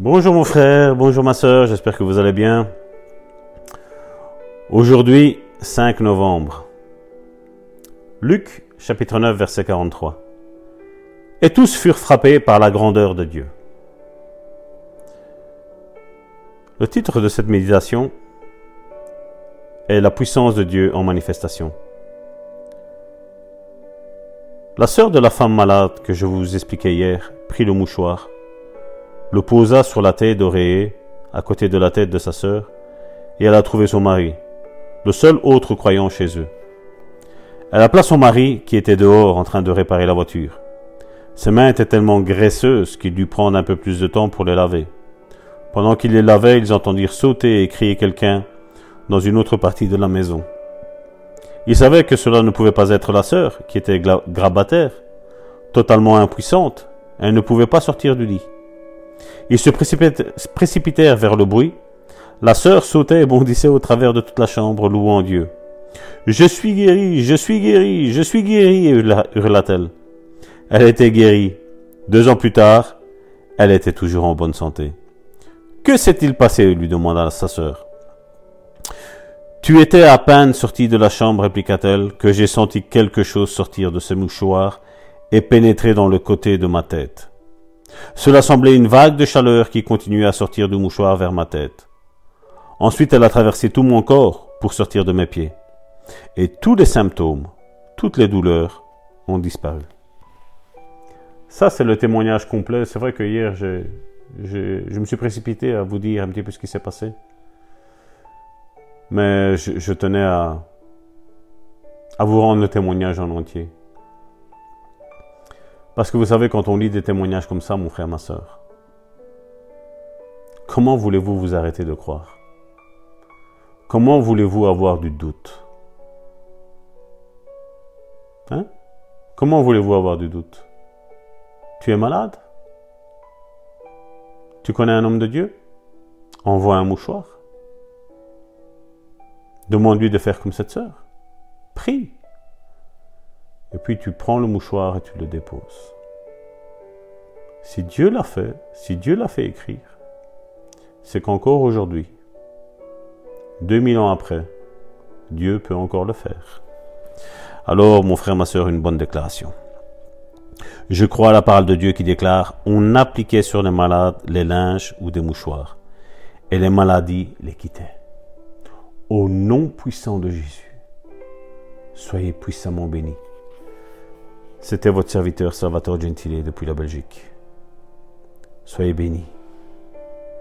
Bonjour mon frère, bonjour ma soeur, j'espère que vous allez bien. Aujourd'hui, 5 novembre. Luc chapitre 9 verset 43. Et tous furent frappés par la grandeur de Dieu. Le titre de cette méditation est La puissance de Dieu en manifestation. La sœur de la femme malade que je vous expliquais hier prit le mouchoir, le posa sur la tête d'Oréée, à côté de la tête de sa sœur, et elle a trouvé son mari, le seul autre croyant chez eux. Elle appela son mari qui était dehors en train de réparer la voiture. Ses mains étaient tellement graisseuses qu'il dut prendre un peu plus de temps pour les laver. Pendant qu'il les lavait, ils entendirent sauter et crier quelqu'un dans une autre partie de la maison. Ils savaient que cela ne pouvait pas être la sœur, qui était grabataire, totalement impuissante, elle ne pouvait pas sortir du lit. Ils se précipitèrent vers le bruit. La sœur sautait et bondissait au travers de toute la chambre, louant Dieu. Je suis guérie, je suis guérie, je suis guérie, hurla-t-elle. Elle était guérie. Deux ans plus tard, elle était toujours en bonne santé. Que s'est-il passé? lui demanda sa sœur. Tu étais à peine sorti de la chambre, répliqua-t-elle, que j'ai senti quelque chose sortir de ce mouchoir et pénétrer dans le côté de ma tête. Cela semblait une vague de chaleur qui continuait à sortir du mouchoir vers ma tête. Ensuite elle a traversé tout mon corps pour sortir de mes pieds. Et tous les symptômes, toutes les douleurs ont disparu. Ça, c'est le témoignage complet. C'est vrai que hier, je, me suis précipité à vous dire un petit peu ce qui s'est passé. Mais je, tenais à, à vous rendre le témoignage en entier. Parce que vous savez, quand on lit des témoignages comme ça, mon frère, ma soeur, comment voulez-vous vous arrêter de croire? Comment voulez-vous avoir du doute? Hein? Comment voulez-vous avoir du doute? Tu es malade? Tu connais un homme de Dieu? Envoie un mouchoir. Demande-lui de faire comme cette sœur. Prie. Et puis tu prends le mouchoir et tu le déposes. Si Dieu l'a fait, si Dieu l'a fait écrire, c'est qu'encore aujourd'hui, 2000 ans après, Dieu peut encore le faire. Alors, mon frère, ma soeur, une bonne déclaration. Je crois à la parole de Dieu qui déclare On appliquait sur les malades les linges ou des mouchoirs, et les maladies les quittaient. Au nom puissant de Jésus, soyez puissamment bénis. C'était votre serviteur Salvatore Gentile depuis la Belgique. Soyez bénis.